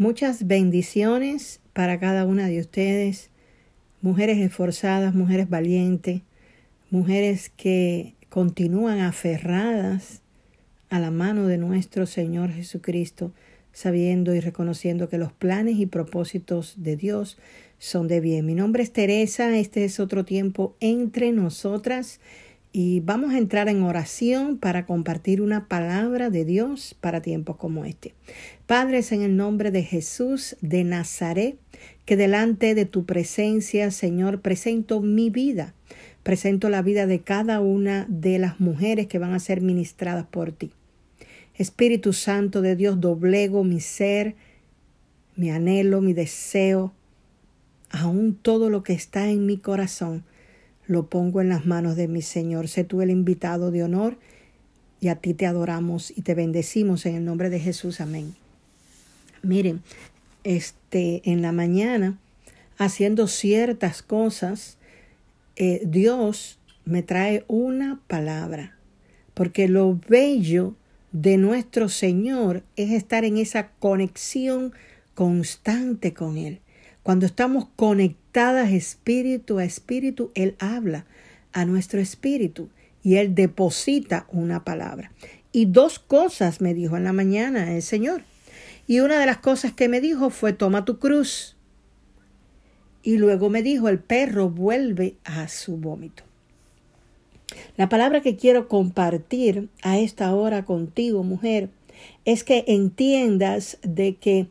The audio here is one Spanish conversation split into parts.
Muchas bendiciones para cada una de ustedes, mujeres esforzadas, mujeres valientes, mujeres que continúan aferradas a la mano de nuestro Señor Jesucristo, sabiendo y reconociendo que los planes y propósitos de Dios son de bien. Mi nombre es Teresa, este es otro tiempo entre nosotras y vamos a entrar en oración para compartir una palabra de Dios para tiempos como este. Padres, en el nombre de Jesús de Nazaret, que delante de tu presencia, Señor, presento mi vida, presento la vida de cada una de las mujeres que van a ser ministradas por ti. Espíritu Santo de Dios, doblego mi ser, mi anhelo, mi deseo, aún todo lo que está en mi corazón lo pongo en las manos de mi Señor. Sé tú el invitado de honor y a ti te adoramos y te bendecimos en el nombre de Jesús. Amén. Miren, este, en la mañana, haciendo ciertas cosas, eh, Dios me trae una palabra, porque lo bello de nuestro Señor es estar en esa conexión constante con Él. Cuando estamos conectadas espíritu a espíritu, Él habla a nuestro espíritu y Él deposita una palabra. Y dos cosas me dijo en la mañana el Señor. Y una de las cosas que me dijo fue, toma tu cruz. Y luego me dijo, el perro vuelve a su vómito. La palabra que quiero compartir a esta hora contigo, mujer, es que entiendas de que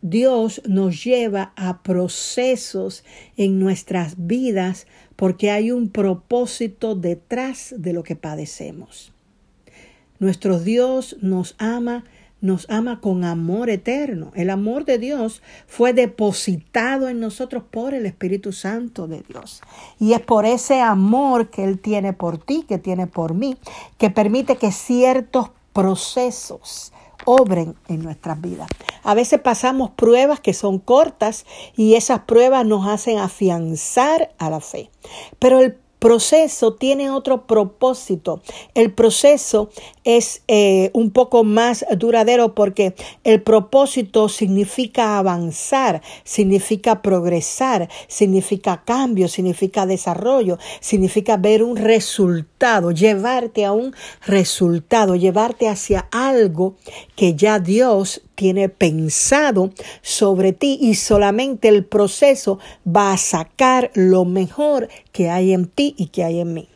Dios nos lleva a procesos en nuestras vidas porque hay un propósito detrás de lo que padecemos. Nuestro Dios nos ama, nos ama con amor eterno. El amor de Dios fue depositado en nosotros por el Espíritu Santo de Dios. Y es por ese amor que Él tiene por ti, que tiene por mí, que permite que ciertos procesos obren en nuestras vidas. A veces pasamos pruebas que son cortas y esas pruebas nos hacen afianzar a la fe. Pero el proceso tiene otro propósito. El proceso es eh, un poco más duradero porque el propósito significa avanzar, significa progresar, significa cambio, significa desarrollo, significa ver un resultado, llevarte a un resultado, llevarte hacia algo que ya Dios tiene pensado sobre ti y solamente el proceso va a sacar lo mejor que hay en ti y que hay en mí.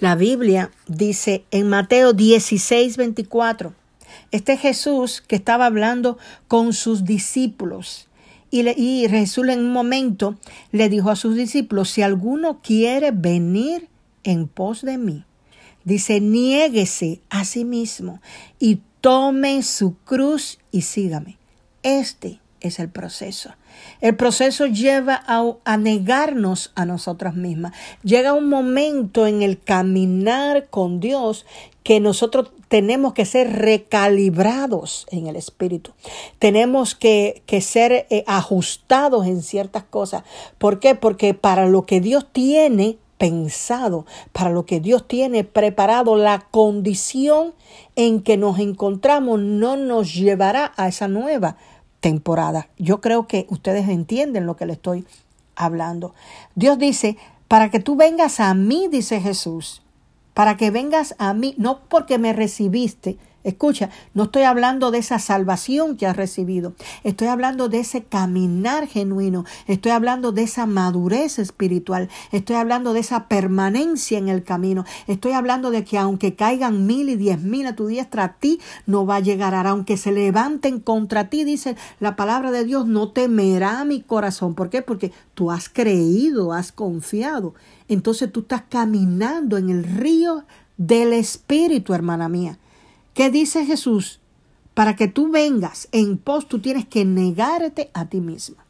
La Biblia dice en Mateo 16, 24, este Jesús que estaba hablando con sus discípulos y, y Jesús en un momento le dijo a sus discípulos, si alguno quiere venir en pos de mí, dice, niéguese a sí mismo y tome su cruz y sígame. Este es el proceso. El proceso lleva a, negarnos a nosotras mismas. Llega un momento en el caminar con Dios que nosotros tenemos que ser recalibrados en el espíritu. Tenemos que, ser eh, ajustados en ciertas cosas. ¿Por qué? Porque para lo que Dios tiene pensado, para lo que Dios tiene preparado, la condición en que nos encontramos no nos llevará a esa nueva temporada. Yo creo que ustedes entienden lo que le estoy hablando. Dios dice, para que tú vengas a mí, dice Jesús, para que vengas a mí, no porque me recibiste, Escucha, no estoy hablando de esa salvación que has recibido, estoy hablando de ese caminar genuino, estoy hablando de esa madurez espiritual, estoy hablando de esa permanencia en el camino, estoy hablando de que aunque caigan mil y diez mil a tu diestra, a ti no va a llegar, aunque se levanten contra ti, dice la palabra de Dios, no temerá mi corazón. ¿Por qué? Porque tú has creído, has confiado. Entonces tú estás caminando en el río del Espíritu, hermana mía. ¿Qué dice Jesús? Para que tú vengas en pos, tú tienes que negarte a ti misma.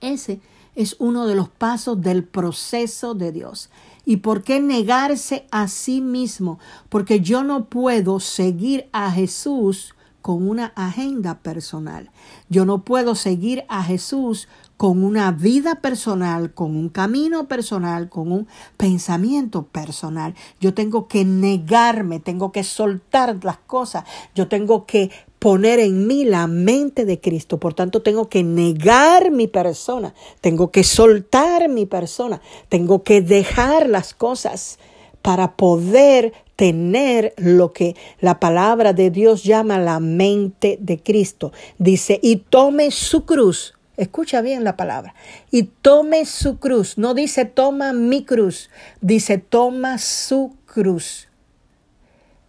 Ese es uno de los pasos del proceso de Dios. ¿Y por qué negarse a sí mismo? Porque yo no puedo seguir a Jesús con una agenda personal. Yo no puedo seguir a Jesús con una vida personal, con un camino personal, con un pensamiento personal. Yo tengo que negarme, tengo que soltar las cosas, yo tengo que poner en mí la mente de Cristo. Por tanto, tengo que negar mi persona, tengo que soltar mi persona, tengo que dejar las cosas para poder tener lo que la palabra de Dios llama la mente de Cristo. Dice, y tome su cruz. Escucha bien la palabra. Y tome su cruz. No dice toma mi cruz. Dice toma su cruz.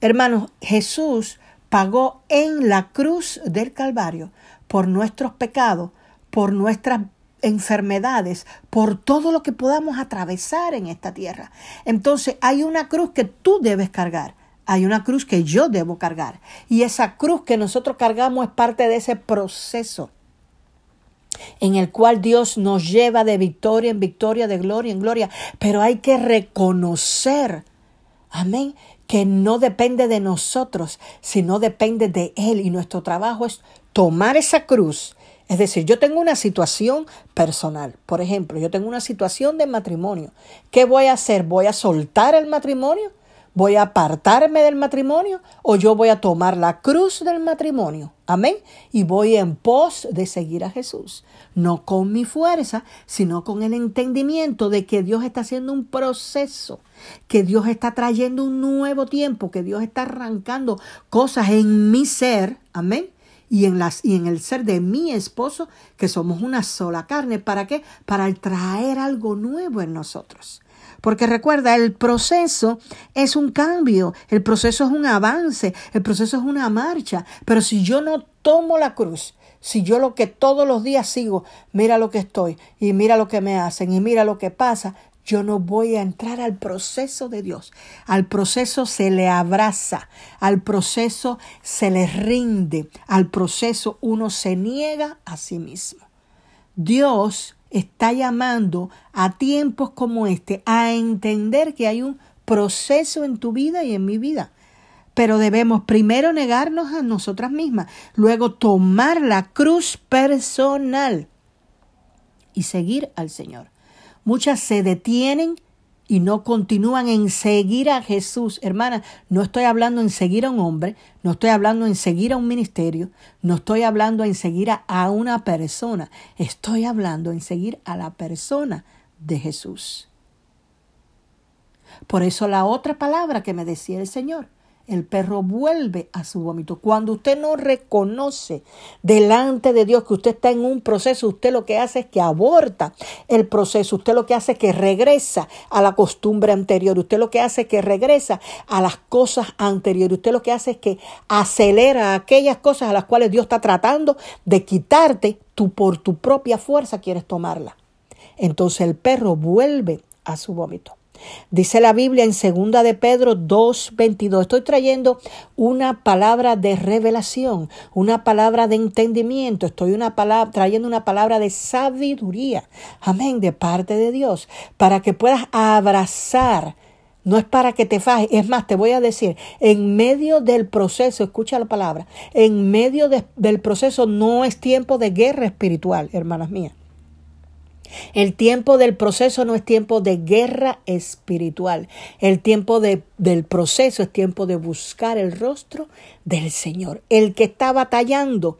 Hermanos, Jesús pagó en la cruz del Calvario por nuestros pecados, por nuestras enfermedades, por todo lo que podamos atravesar en esta tierra. Entonces hay una cruz que tú debes cargar. Hay una cruz que yo debo cargar. Y esa cruz que nosotros cargamos es parte de ese proceso en el cual Dios nos lleva de victoria en victoria, de gloria en gloria. Pero hay que reconocer, amén, que no depende de nosotros, sino depende de Él. Y nuestro trabajo es tomar esa cruz es decir, yo tengo una situación personal. Por ejemplo, yo tengo una situación de matrimonio. ¿Qué voy a hacer? ¿Voy a soltar el matrimonio? ¿Voy a apartarme del matrimonio? ¿O yo voy a tomar la cruz del matrimonio? Amén. Y voy en pos de seguir a Jesús. No con mi fuerza, sino con el entendimiento de que Dios está haciendo un proceso, que Dios está trayendo un nuevo tiempo, que Dios está arrancando cosas en mi ser. Amén y en, las, y en el ser de mi esposo, que somos una sola carne. ¿Para qué? Para traer algo nuevo en nosotros. Porque recuerda, el proceso es un cambio, el proceso es un avance, el proceso es una marcha. Pero si yo no tomo la cruz, si yo lo que todos los días sigo, mira lo que estoy y mira lo que me hacen y mira lo que pasa, yo no voy a entrar al proceso de Dios. Al proceso se le abraza, al proceso se le rinde, al proceso uno se niega a sí mismo. Dios está llamando a tiempos como este a entender que hay un proceso en tu vida y en mi vida. Pero debemos primero negarnos a nosotras mismas, luego tomar la cruz personal y seguir al Señor. Muchas se detienen y no continúan en seguir a Jesús. Hermana, no estoy hablando en seguir a un hombre, no estoy hablando en seguir a un ministerio, no estoy hablando en seguir a, una persona, estoy hablando en seguir a la persona de Jesús. Por eso la otra palabra que me decía el Señor, el perro vuelve a su vómito. Cuando usted no reconoce delante de Dios que usted está en un proceso, usted lo que hace es que aborta el proceso, usted lo que hace es que regresa a la costumbre anterior, usted lo que hace es que regresa a las cosas anteriores, usted lo que hace es que acelera aquellas cosas a las cuales Dios está tratando de quitarte, tú por tu propia fuerza quieres tomarla. Entonces el perro vuelve a su vómito. Dice la Biblia en segunda de Pedro 2:22. Estoy trayendo una palabra de revelación, una palabra de entendimiento, estoy una palabra, trayendo una palabra de sabiduría. Amén, de parte de Dios, para que puedas abrazar no es para que te fajes. Es más, te voy a decir, en medio del proceso, escucha la palabra, en medio del proceso no es tiempo de guerra espiritual, hermanas mías. El tiempo del proceso no es tiempo de guerra espiritual. El tiempo del proceso es tiempo de buscar el rostro del Señor. El que está batallando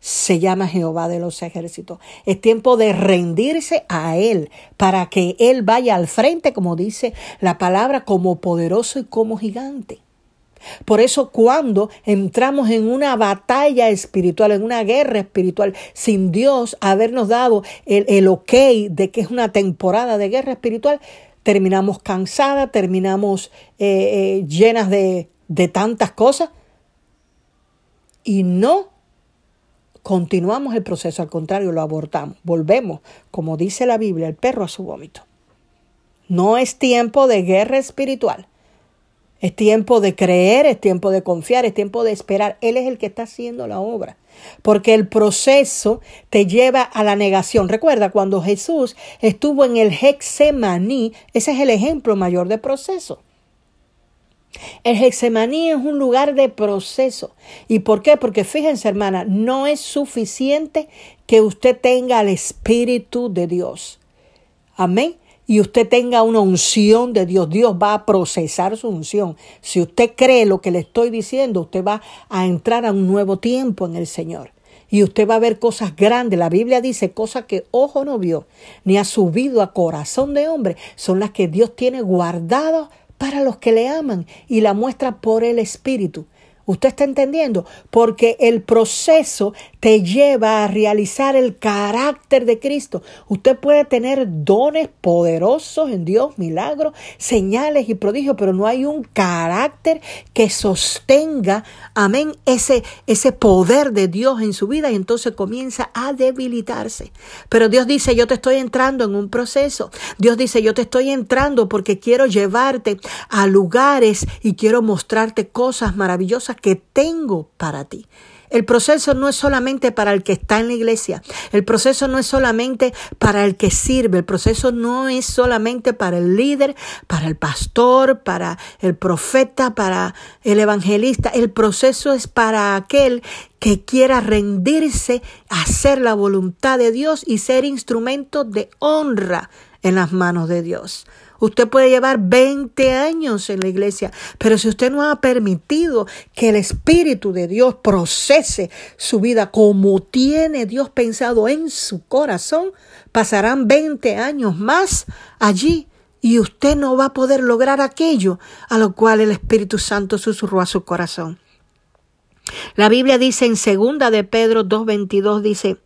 se llama Jehová de los ejércitos. Es tiempo de rendirse a Él para que Él vaya al frente, como dice la palabra, como poderoso y como gigante. Por eso cuando entramos en una batalla espiritual, en una guerra espiritual, sin Dios habernos dado el, el ok de que es una temporada de guerra espiritual, terminamos cansadas, terminamos eh, eh, llenas de, de tantas cosas y no continuamos el proceso, al contrario, lo abortamos, volvemos, como dice la Biblia, el perro a su vómito. No es tiempo de guerra espiritual. Es tiempo de creer, es tiempo de confiar, es tiempo de esperar. Él es el que está haciendo la obra. Porque el proceso te lleva a la negación. Recuerda, cuando Jesús estuvo en el Hexemaní, ese es el ejemplo mayor de proceso. El Hexemaní es un lugar de proceso. ¿Y por qué? Porque fíjense, hermana, no es suficiente que usted tenga el Espíritu de Dios. Amén y usted tenga una unción de Dios, Dios va a procesar su unción. Si usted cree lo que le estoy diciendo, usted va a entrar a un nuevo tiempo en el Señor. Y usted va a ver cosas grandes. La Biblia dice cosas que ojo no vio, ni ha subido a corazón de hombre. Son las que Dios tiene guardadas para los que le aman y la muestra por el Espíritu. ¿Usted está entendiendo? Porque el proceso te lleva a realizar el carácter de Cristo. Usted puede tener dones poderosos en Dios, milagros, señales y prodigios, pero no hay un carácter que sostenga, amén, ese, ese poder de Dios en su vida y entonces comienza a debilitarse. Pero Dios dice, yo te estoy entrando en un proceso. Dios dice, yo te estoy entrando porque quiero llevarte a lugares y quiero mostrarte cosas maravillosas que tengo para ti. El proceso no es solamente para el que está en la iglesia, el proceso no es solamente para el que sirve, el proceso no es solamente para el líder, para el pastor, para el profeta, para el evangelista, el proceso es para aquel que quiera rendirse, hacer la voluntad de Dios y ser instrumento de honra en las manos de Dios. Usted puede llevar 20 años en la iglesia, pero si usted no ha permitido que el Espíritu de Dios procese su vida como tiene Dios pensado en su corazón, pasarán 20 años más allí y usted no va a poder lograr aquello a lo cual el Espíritu Santo susurró a su corazón. La Biblia dice en segunda de Pedro 2:22 dice,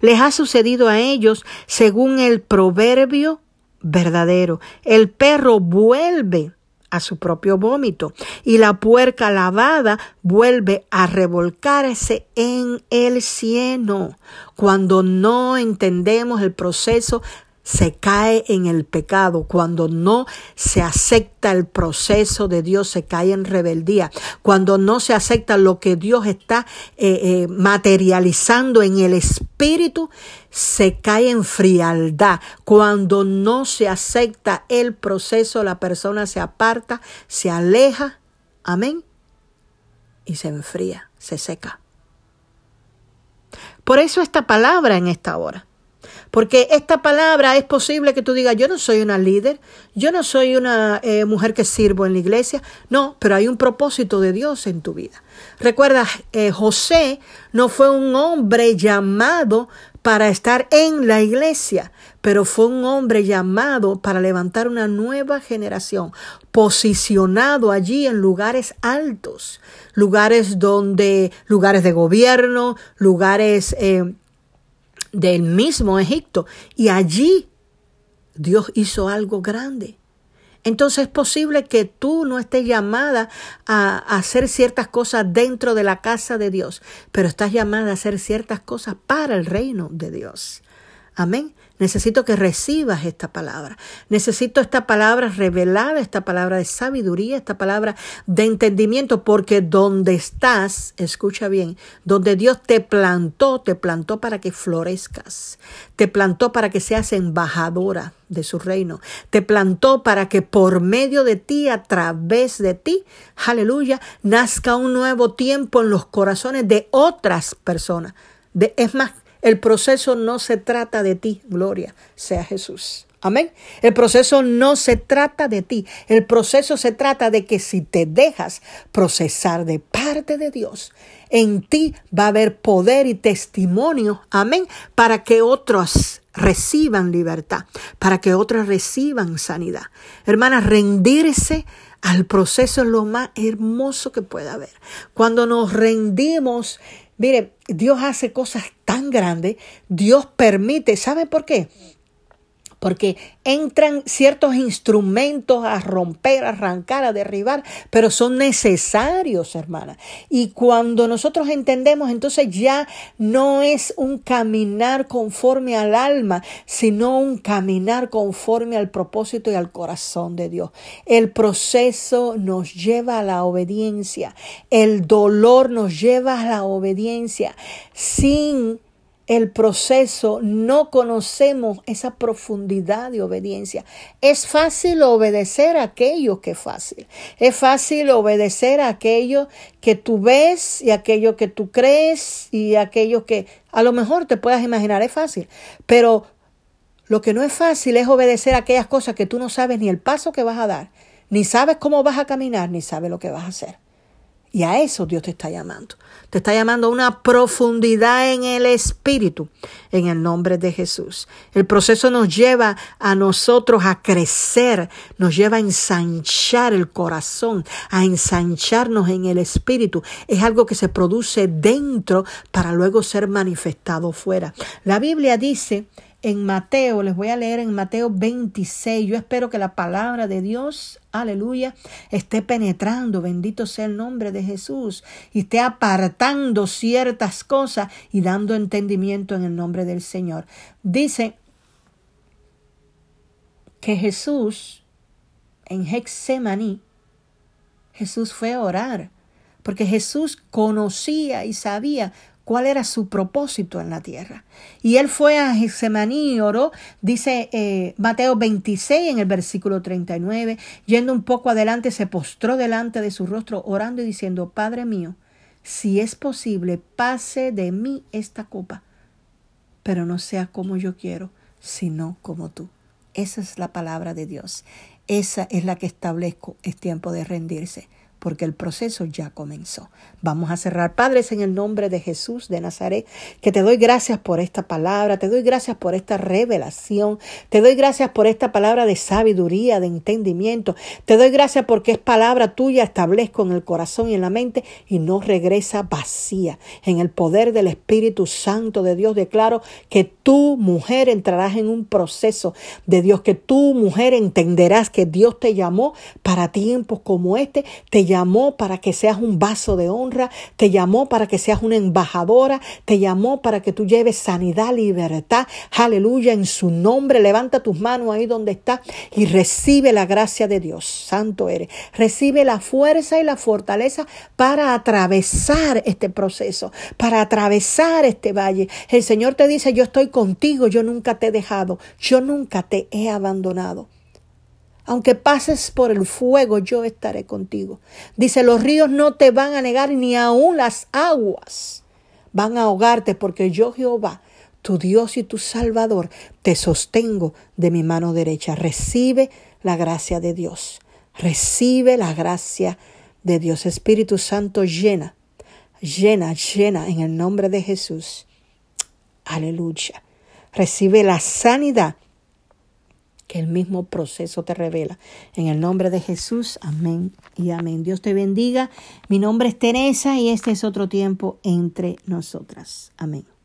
les ha sucedido a ellos según el proverbio verdadero. El perro vuelve a su propio vómito y la puerca lavada vuelve a revolcarse en el cieno. Cuando no entendemos el proceso se cae en el pecado, cuando no se acepta el proceso de Dios, se cae en rebeldía, cuando no se acepta lo que Dios está eh, eh, materializando en el espíritu, se cae en frialdad. Cuando no se acepta el proceso, la persona se aparta, se aleja, amén, y se enfría, se seca. Por eso esta palabra en esta hora. Porque esta palabra es posible que tú digas, yo no soy una líder, yo no soy una eh, mujer que sirvo en la iglesia. No, pero hay un propósito de Dios en tu vida. Recuerda, eh, José no fue un hombre llamado para estar en la iglesia, pero fue un hombre llamado para levantar una nueva generación, posicionado allí en lugares altos, lugares donde, lugares de gobierno, lugares eh, del mismo Egipto. Y allí Dios hizo algo grande. Entonces es posible que tú no estés llamada a, hacer ciertas cosas dentro de la casa de Dios, pero estás llamada a hacer ciertas cosas para el reino de Dios. Amén. Necesito que recibas esta palabra. Necesito esta palabra revelada, esta palabra de sabiduría, esta palabra de entendimiento, porque donde estás, escucha bien, donde Dios te plantó, te plantó para que florezcas, te plantó para que seas embajadora de su reino, te plantó para que por medio de ti, a través de ti, aleluya, nazca un nuevo tiempo en los corazones de otras personas. De, es más, el proceso no se trata de ti, gloria sea Jesús. Amén. El proceso no se trata de ti. El proceso se trata de que si te dejas procesar de parte de Dios, en ti va a haber poder y testimonio. Amén. Para que otros reciban libertad, para que otros reciban sanidad. Hermanas, rendirse al proceso es lo más hermoso que pueda haber. Cuando nos rendimos Mire, Dios hace cosas tan grandes, Dios permite, ¿sabe por qué? Porque entran ciertos instrumentos a romper, a arrancar, a derribar, pero son necesarios, hermana. Y cuando nosotros entendemos, entonces ya no es un caminar conforme al alma, sino un caminar conforme al propósito y al corazón de Dios. El proceso nos lleva a la obediencia, el dolor nos lleva a la obediencia, sin el proceso, no conocemos esa profundidad de obediencia. Es fácil obedecer a aquello que es fácil. Es fácil obedecer a aquello que tú ves y aquello que tú crees y aquello que a lo mejor te puedas imaginar. Es fácil. Pero Lo que no es fácil es obedecer aquellas cosas que tú no sabes ni el paso que vas a dar, ni sabes cómo vas a caminar, ni sabes lo que vas a hacer. Y a eso Dios te está llamando. Te está llamando a una profundidad en el espíritu, en el nombre de Jesús. El proceso nos lleva a nosotros a crecer, nos lleva a ensanchar el corazón, a ensancharnos en el espíritu. Es algo que se produce dentro para luego ser manifestado fuera. La Biblia dice en Mateo, les voy a leer en Mateo 26. Yo espero que la palabra de Dios, aleluya, esté penetrando, bendito sea el nombre de Jesús, y esté apartando ciertas cosas y dando entendimiento en el nombre del Señor. Dice que Jesús en Hexemaní, Jesús fue a orar, porque Jesús conocía y sabía cuál era su propósito en la tierra. Y él fue a Getsemaní y oró, dice eh, Mateo 26 en el versículo 39, yendo un poco adelante, se postró delante de su rostro, orando y diciendo, Padre mío, si es posible, pase de mí esta copa, pero no sea como yo quiero, sino como tú. Esa es la palabra de Dios. Esa es la que establezco. Es tiempo de rendirse porque el proceso ya comenzó. Vamos a cerrar, Padres, en el nombre de Jesús de Nazaret, que te doy gracias por esta palabra, te doy gracias por esta revelación, te doy gracias por esta palabra de sabiduría, de entendimiento, te doy gracias porque es palabra tuya, establezco en el corazón y en la mente y no regresa vacía. En el poder del Espíritu Santo de Dios declaro que tú, mujer, entrarás en un proceso de Dios, que tú, mujer, entenderás que Dios te llamó para tiempos como este, te llamó para que seas un vaso de honra, te llamó para que seas una embajadora, te llamó para que tú lleves sanidad, libertad, aleluya, en su nombre. Levanta tus manos ahí donde estás y recibe la gracia de Dios. Santo eres. Recibe la fuerza y la fortaleza para atravesar este proceso, para atravesar este valle. El Señor te dice, yo estoy contigo, yo nunca te he dejado, yo nunca te he abandonado. Aunque pases por el fuego, yo estaré contigo. Dice, los ríos no te van a negar, ni aun las aguas van a ahogarte, porque yo Jehová, tu Dios y tu Salvador, te sostengo de mi mano derecha. Recibe la gracia de Dios. Recibe la gracia de Dios. Espíritu Santo, llena, llena, llena en el nombre de Jesús. Aleluya. Recibe la sanidad que el mismo proceso te revela. En el nombre de Jesús, amén y amén. Dios te bendiga. Mi nombre es Teresa y este es otro tiempo entre nosotras. Amén.